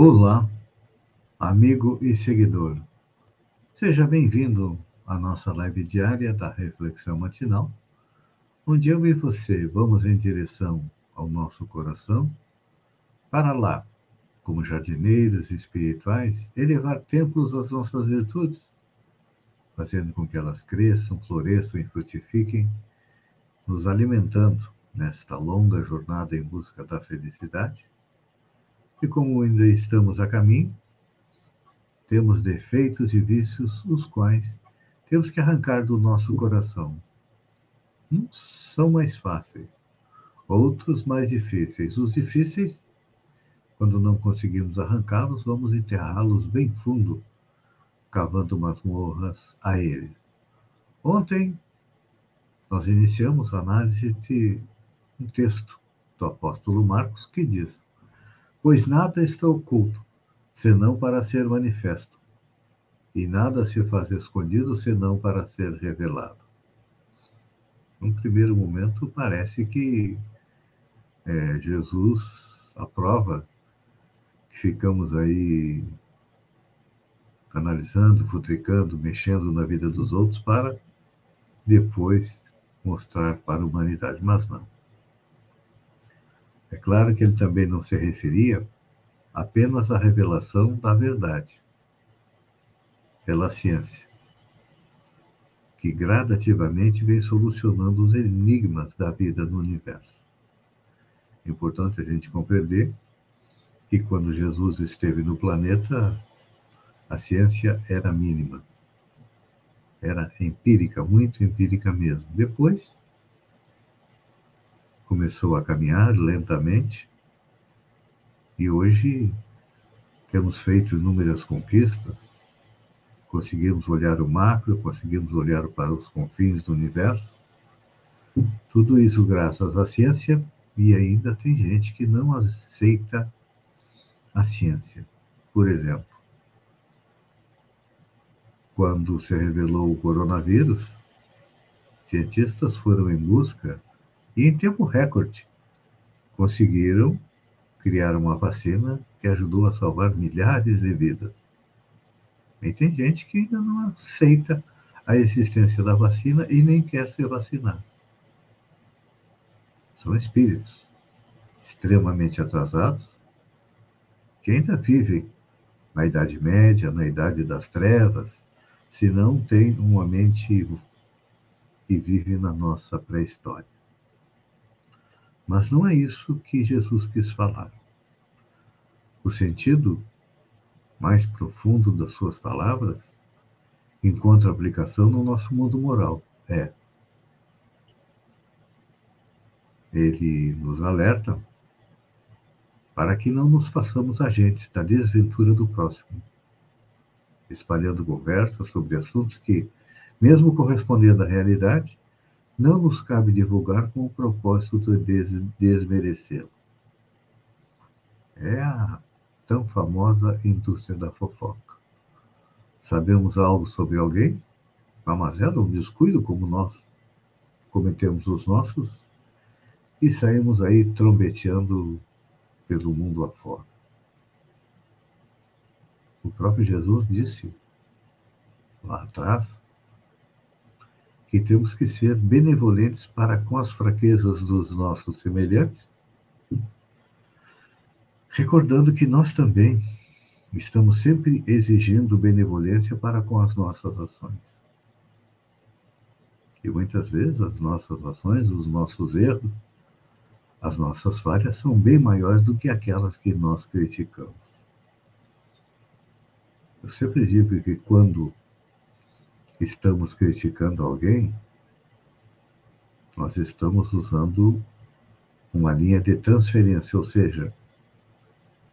Olá, amigo e seguidor. Seja bem-vindo à nossa live diária da Reflexão Matinal, onde eu e você vamos em direção ao nosso coração para lá, como jardineiros espirituais, elevar templos às nossas virtudes, fazendo com que elas cresçam, floresçam e frutifiquem, nos alimentando nesta longa jornada em busca da felicidade e como ainda estamos a caminho, temos defeitos e vícios os quais temos que arrancar do nosso coração. Uns são mais fáceis, outros mais difíceis. Os difíceis, quando não conseguimos arrancá-los, vamos enterrá-los bem fundo, cavando masmorras a eles. Ontem, nós iniciamos a análise de um texto do apóstolo Marcos que diz: Pois nada está oculto, senão para ser manifesto, e nada se faz escondido, senão para ser revelado. Num primeiro momento, parece que é, Jesus aprova que ficamos aí analisando, futricando, mexendo na vida dos outros para depois mostrar para a humanidade, mas não. É claro que ele também não se referia apenas à revelação da verdade pela ciência, que gradativamente vem solucionando os enigmas da vida no universo. É importante a gente compreender que quando Jesus esteve no planeta, a ciência era mínima. Era empírica, muito empírica mesmo. Depois, começou a caminhar lentamente e hoje temos feito inúmeras conquistas, conseguimos olhar o macro, conseguimos olhar para os confins do universo. Tudo isso graças à ciência e ainda tem gente que não aceita a ciência. Por exemplo, quando se revelou o coronavírus, cientistas foram em busca e em tempo recorde conseguiram criar uma vacina que ajudou a salvar milhares de vidas. E tem gente que ainda não aceita a existência da vacina e nem quer ser vacinado. São espíritos extremamente atrasados que ainda vivem na Idade Média, na Idade das Trevas, se não têm uma mente e vivem na nossa pré-história. Mas não é isso que Jesus quis falar. O sentido mais profundo das suas palavras encontra aplicação no nosso mundo moral. É. Ele nos alerta para que não nos façamos agentes da desventura do próximo, espalhando conversas sobre assuntos que, mesmo correspondendo à realidade, não nos cabe divulgar com o propósito de desmerecê-lo. É a tão famosa indústria da fofoca. Sabemos algo sobre alguém, mas é um descuido como nós cometemos os nossos e saímos aí trombeteando pelo mundo afora. O próprio Jesus disse lá atrás que temos que ser benevolentes para com as fraquezas dos nossos semelhantes, recordando que nós também estamos sempre exigindo benevolência para com as nossas ações. E muitas vezes as nossas ações, os nossos erros, as nossas falhas são bem maiores do que aquelas que nós criticamos. Eu sempre digo que quando estamos criticando alguém, nós estamos usando uma linha de transferência, ou seja,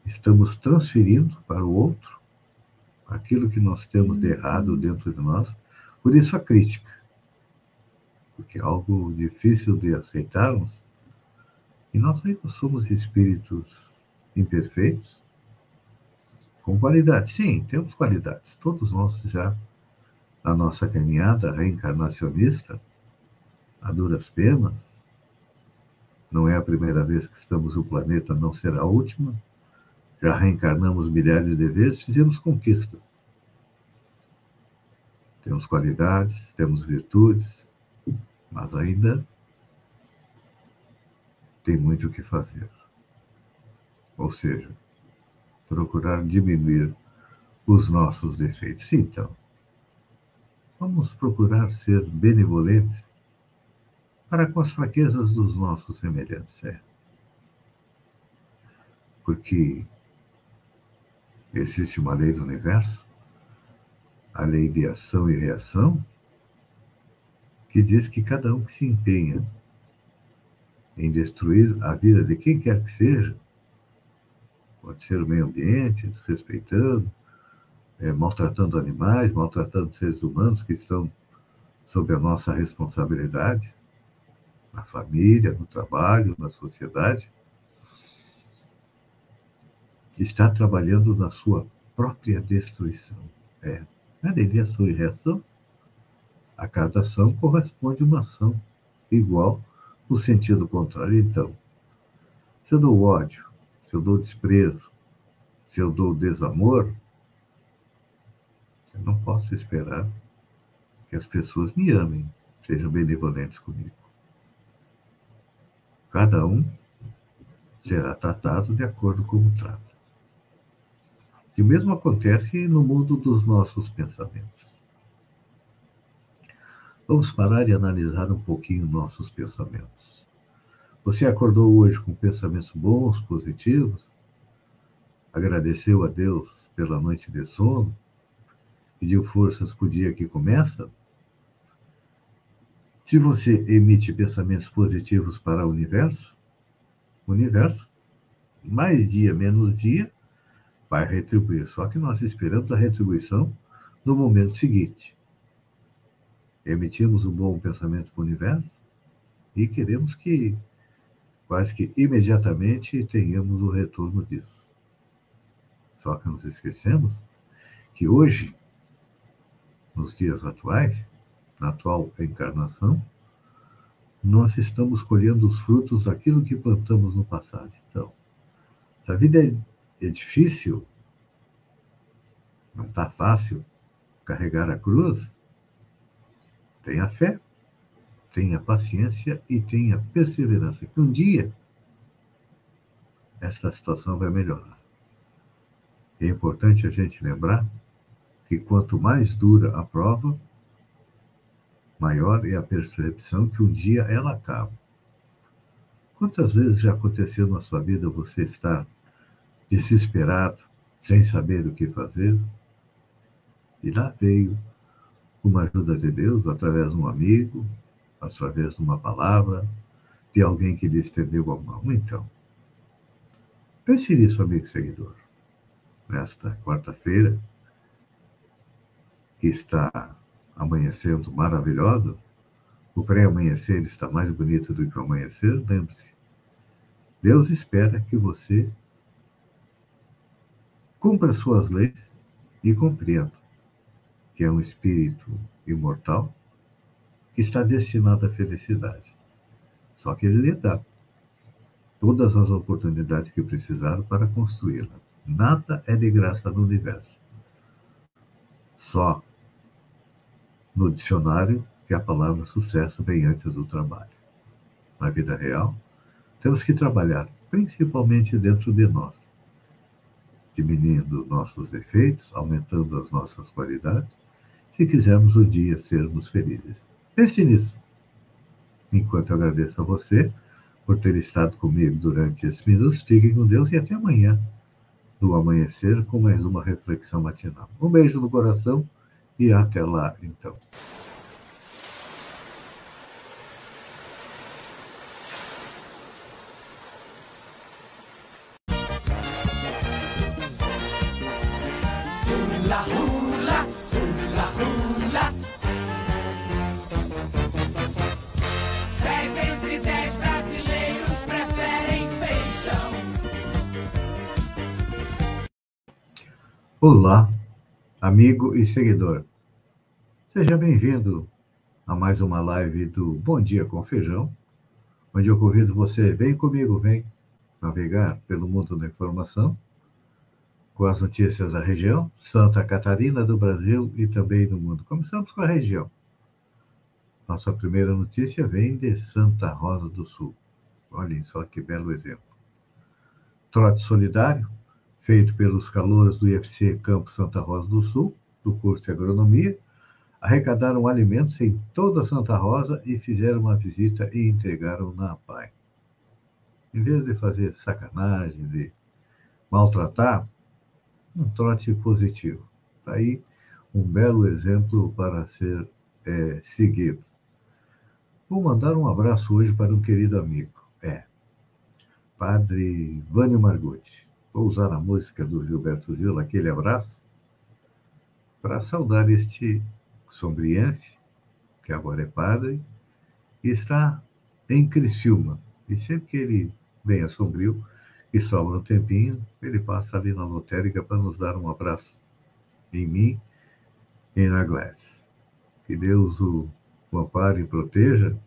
estamos transferindo para o outro aquilo que nós temos de errado dentro de nós, por isso a crítica. Porque é algo difícil de aceitarmos, e nós ainda somos espíritos imperfeitos, com qualidades. Sim, temos qualidades. Todos nós já, na nossa caminhada reencarnacionista, a duras penas, não é a primeira vez que estamos no planeta, não será a última. Já reencarnamos milhares de vezes, fizemos conquistas. Temos qualidades, temos virtudes, mas ainda tem muito o que fazer. Ou seja, procurar diminuir os nossos defeitos. Então, vamos procurar ser benevolentes para com as fraquezas dos nossos semelhantes. É. Porque existe uma lei do universo, a lei de ação e reação, que diz que cada um que se empenha em destruir a vida de quem quer que seja, pode ser o meio ambiente, desrespeitando, é, maltratando animais, maltratando seres humanos que estão sob a nossa responsabilidade, na família, no trabalho, na sociedade, está trabalhando na sua própria destruição. É, na lei de ação e reação, a cada ação corresponde uma ação igual no sentido contrário. Então, se eu dou ódio, se eu dou desprezo, se eu dou desamor, não posso esperar que as pessoas me amem, sejam benevolentes comigo. Cada um será tratado de acordo com como trata. E o mesmo acontece no mundo dos nossos pensamentos. Vamos parar e analisar um pouquinho nossos pensamentos. Você acordou hoje com pensamentos bons, positivos? Agradeceu a Deus pela noite de sono? Pediu forças para o dia que começa? Se você emite pensamentos positivos para o universo, o universo, mais dia, menos dia, vai retribuir. Só que nós esperamos a retribuição no momento seguinte. Emitimos um bom pensamento para o universo e queremos que quase que imediatamente tenhamos o retorno disso. Só que nos esquecemos que hoje, nos dias atuais, na atual encarnação, nós estamos colhendo os frutos daquilo que plantamos no passado. Então, se a vida é, é difícil, não está fácil carregar a cruz, tenha fé, tenha paciência e tenha perseverança, que um dia essa situação vai melhorar. É importante a gente lembrar que quanto mais dura a prova, maior é a percepção que um dia ela acaba. Quantas vezes já aconteceu na sua vida você estar desesperado, sem saber o que fazer? E lá veio uma ajuda de Deus através de um amigo, através de uma palavra, de alguém que lhe estendeu a mão. Então, pense nisso, amigo seguidor. Nesta quarta-feira, que está amanhecendo maravilhosa, o pré-amanhecer está mais bonito do que o amanhecer, lembre-se. Deus espera que você cumpra suas leis e compreenda que é um espírito imortal que está destinado à felicidade. Só que ele lhe dá todas as oportunidades que precisar para construí-la. Nada é de graça no universo. Só no dicionário que a palavra sucesso vem antes do trabalho. Na vida real, temos que trabalhar principalmente dentro de nós, diminuindo nossos defeitos, aumentando as nossas qualidades, se quisermos um dia sermos felizes. Pense nisso. Enquanto eu agradeço a você por ter estado comigo durante esses minutos, fiquem com Deus e até amanhã, no amanhecer, com mais uma reflexão matinal. Um beijo no coração e até lá, então. Olá, amigo e seguidor. Seja bem-vindo a mais uma live do Bom Dia com Feijão, onde eu convido você, vem comigo, vem navegar pelo mundo da informação, com as notícias da região, Santa Catarina, do Brasil e também do mundo. Começamos com a região. Nossa primeira notícia vem de Santa Rosa do Sul. Olhem só que belo exemplo. Trote solidário, feito pelos calouros do IFC Campo Santa Rosa do Sul, do curso de agronomia, arrecadaram alimentos em toda Santa Rosa e fizeram uma visita e entregaram na PAI. Em vez de fazer sacanagem, de maltratar, um trote positivo. Tá aí um belo exemplo para ser é, seguido. Vou mandar um abraço hoje para um querido amigo. É, Padre Vânio Margutti. Vou usar a música do Gilberto Gil, aquele abraço, para saudar este sombriense, que agora é padre, e está em Criciúma. E sempre que ele vem a Sombrio, e sobra um tempinho, ele passa ali na lotérica para nos dar um abraço em mim e na Glass. Que Deus o, o ampare e proteja.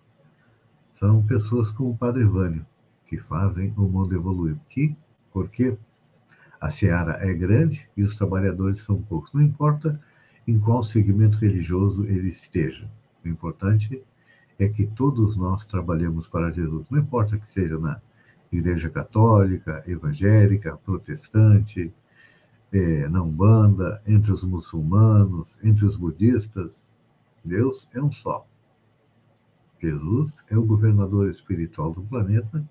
São pessoas como o Padre Vânio, que fazem o mundo evoluir. Que, porque a seara é grande e os trabalhadores são poucos. Não importa em qual segmento religioso ele esteja. O importante é que todos nós trabalhemos para Jesus. Não importa que seja na Igreja Católica, Evangélica, Protestante, é, na Umbanda, entre os muçulmanos, entre os budistas. Deus é um só. Jesus é o governador espiritual do planeta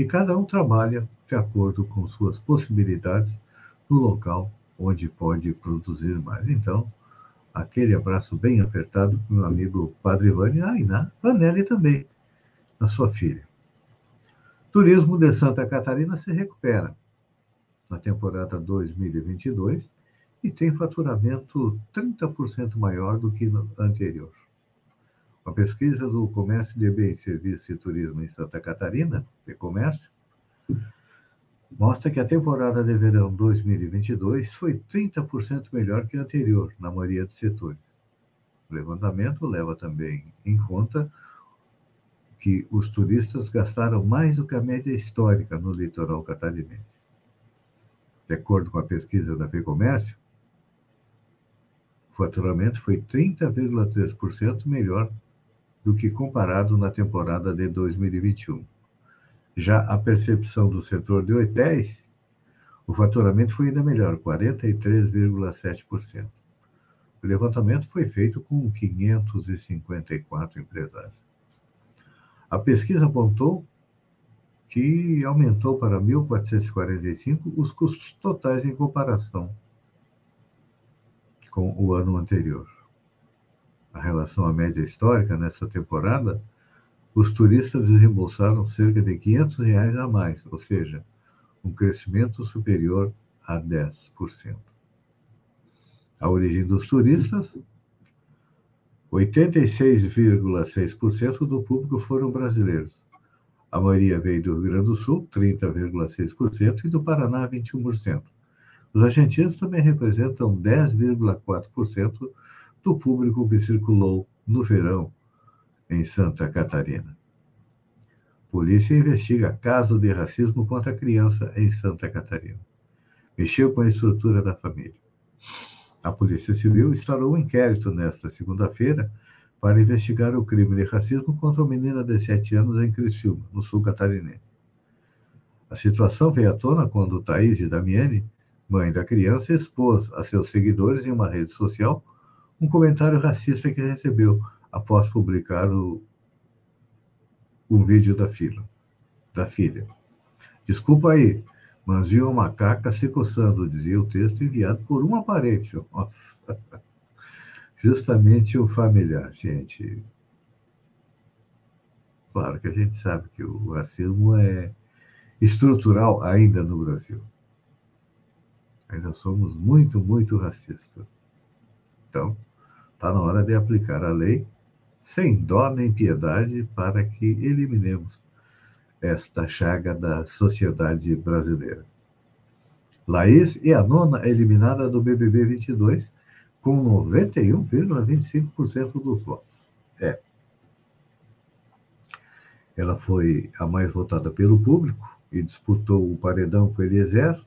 e cada um trabalha de acordo com suas possibilidades no local onde pode produzir mais. Então, aquele abraço bem apertado para meu amigo Padre Vânia ah, e na Vanelli também, a sua filha. Turismo de Santa Catarina se recupera na temporada 2022 e tem faturamento 30% maior do que no anterior. Uma pesquisa do Comércio de Bens, Serviços e Turismo em Santa Catarina, de Comércio, mostra que a temporada de verão 2022 foi 30% melhor que a anterior, na maioria dos setores. O levantamento leva também em conta que os turistas gastaram mais do que a média histórica no litoral catarinense. De acordo com a pesquisa da FEComércio, o faturamento foi 30,3% melhor do que comparado na temporada de 2021. Já a percepção do setor de hotéis, o faturamento foi ainda melhor, 43,7%. O levantamento foi feito com 554 empresários. A pesquisa apontou que aumentou para 1.445 os custos totais em comparação com o ano anterior. A relação à média histórica nessa temporada, os turistas desembolsaram cerca de 500 reais a mais, ou seja, um crescimento superior a 10%. A origem dos turistas 86,6% do público foram brasileiros. A maioria veio do Rio Grande do Sul, 30,6%, e do Paraná, 21%. Os argentinos também representam 10,4% do público que circulou no verão em Santa Catarina. Polícia investiga caso de racismo contra criança em Santa Catarina. Mexeu com a estrutura da família. A Polícia Civil instaurou um inquérito nesta segunda-feira para investigar o crime de racismo contra uma menina de 7 anos em Criciúma, no sul catarinense. A situação veio à tona quando Thaís Damiani, mãe da criança, expôs a seus seguidores em uma rede social um comentário racista que recebeu após publicar o, um vídeo da filha. Da filha. Desculpa aí, mas viu a macaca se coçando, dizia o texto enviado por um aparente. Nossa. Justamente o familiar, gente. Claro que a gente sabe que o racismo é estrutural ainda no Brasil. Ainda somos muito, muito racistas. Então, está na hora de aplicar a lei sem dó nem piedade para que eliminemos esta chaga da sociedade brasileira. Laís é a nona eliminada do BBB 22, com 91,25% dos votos. É. Ela foi a mais votada pelo público e disputou o paredão com Eliezer,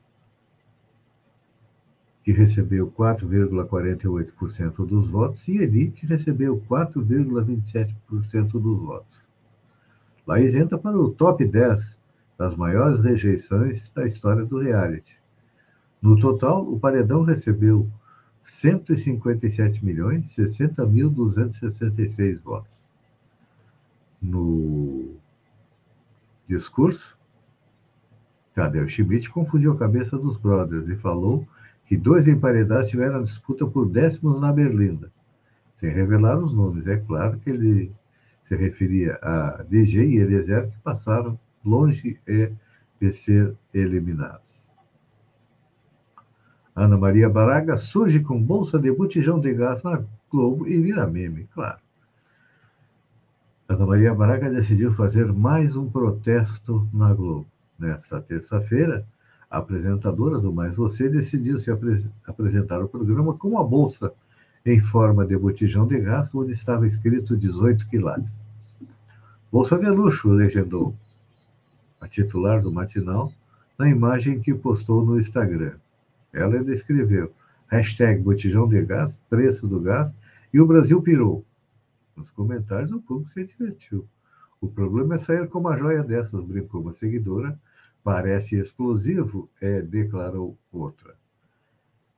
que recebeu 4,48% dos votos, e Eli, que recebeu 4,27% dos votos. Laís entra para o top 10 das maiores rejeições da história do reality. No total, o paredão recebeu 157 milhões 60 mil 266 votos. No discurso, Tadeu Schmidt confundiu a cabeça dos brothers e falou que dois emparedados tiveram disputa por décimos na Berlinda, sem revelar os nomes. É claro que ele se referia a DG e Eliezer, que passaram longe de ser eliminados. Ana Maria Baraga surge com bolsa de botijão de gás na Globo e vira meme, claro. Ana Maria Braga decidiu fazer mais um protesto na Globo. Nesta terça-feira, a apresentadora do Mais Você decidiu se apres apresentar o programa com uma bolsa em forma de botijão de gás, onde estava escrito 18 quilates. Bolsa de luxo, legendou a titular do matinal na imagem que postou no Instagram. Ela descreveu hashtag botijão de gás, preço do gás, e o Brasil pirou. Nos comentários, o público se divertiu. O problema é sair com uma joia dessas, brincou uma seguidora. Parece explosivo, é, declarou outra.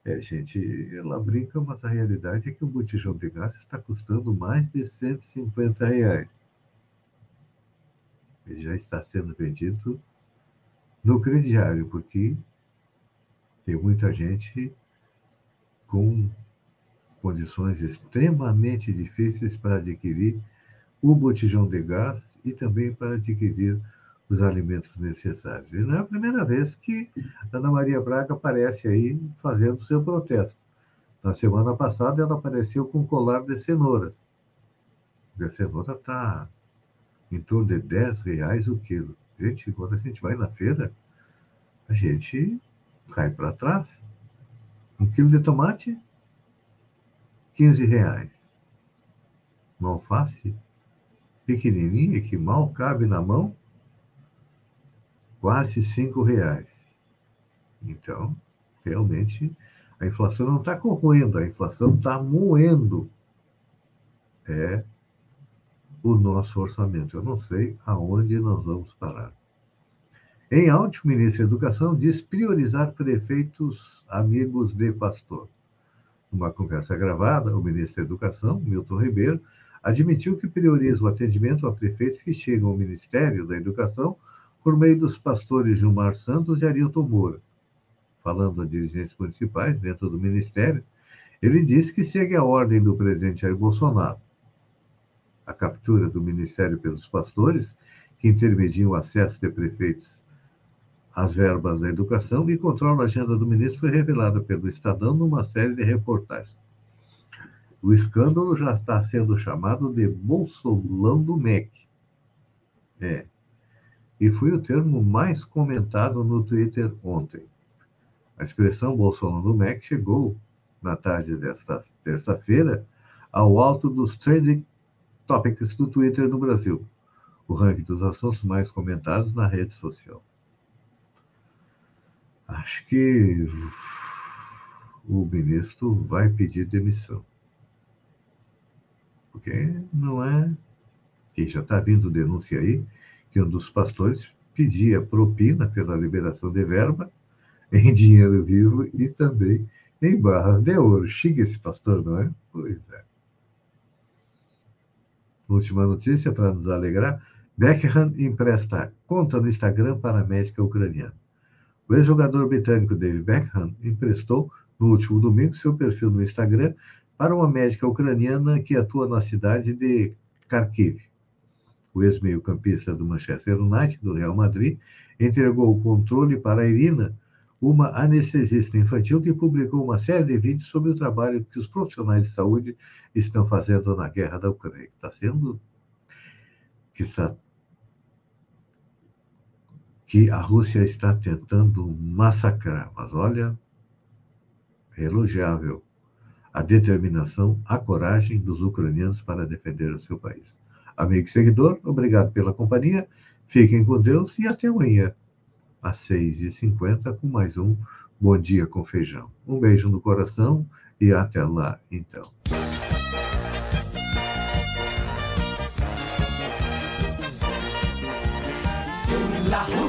É, gente, ela brinca, mas a realidade é que um botijão de gás está custando mais de 150 reais. Ele já está sendo vendido no crediário, porque tem muita gente com condições extremamente difíceis para adquirir o botijão de gás e também para adquirir os alimentos necessários. E não é a primeira vez que Ana Maria Braga aparece aí fazendo seu protesto. Na semana passada, ela apareceu com colar de cenouras. A cenoura está em torno de 10 reais o quilo. Gente, quando a gente vai na feira, a gente cai para trás. Um quilo de tomate, 15 reais. Uma alface pequenininha que mal cabe na mão, quase 5 reais. Então, realmente, a inflação não está corroendo, a inflação está moendo. É o nosso orçamento. Eu não sei aonde nós vamos parar. Em áudio, o ministro da Educação diz priorizar prefeitos amigos de pastor. Numa conversa gravada, o ministro da Educação, Milton Ribeiro, admitiu que prioriza o atendimento a prefeitos que chegam ao Ministério da Educação por meio dos pastores Gilmar Santos e Arilton Moura. Falando a dirigentes municipais dentro do Ministério, ele disse que segue a ordem do presidente Jair Bolsonaro. A captura do Ministério pelos pastores, que intermediam o acesso de prefeitos as verbas da educação e controla a agenda do ministro foi revelada pelo Estadão numa série de reportagens. O escândalo já está sendo chamado de Bolsolão do MEC. É. E foi o termo mais comentado no Twitter ontem. A expressão Bolsolão do MEC chegou, na tarde desta terça-feira, ao alto dos trending topics do Twitter no Brasil, o ranking dos assuntos mais comentados na rede social. Acho que o ministro vai pedir demissão. Porque não é. E já está vindo denúncia aí que um dos pastores pedia propina pela liberação de verba em dinheiro vivo e também em barras de ouro. Chega esse pastor, não é? Pois é. Última notícia para nos alegrar: Beckham empresta conta no Instagram para a médica ucraniana. O ex-jogador britânico David Beckham emprestou, no último domingo, seu perfil no Instagram para uma médica ucraniana que atua na cidade de Kharkiv. O ex-meio-campista do Manchester United, do Real Madrid, entregou o controle para a Irina, uma anestesista infantil que publicou uma série de vídeos sobre o trabalho que os profissionais de saúde estão fazendo na guerra da Ucrânia, que está sendo que está que a Rússia está tentando massacrar, mas olha, é elogiável a determinação, a coragem dos ucranianos para defender o seu país. Amigo seguidor, obrigado pela companhia, fiquem com Deus e até amanhã às 6h50 com mais um Bom Dia com Feijão. Um beijo no coração e até lá, então. Hula.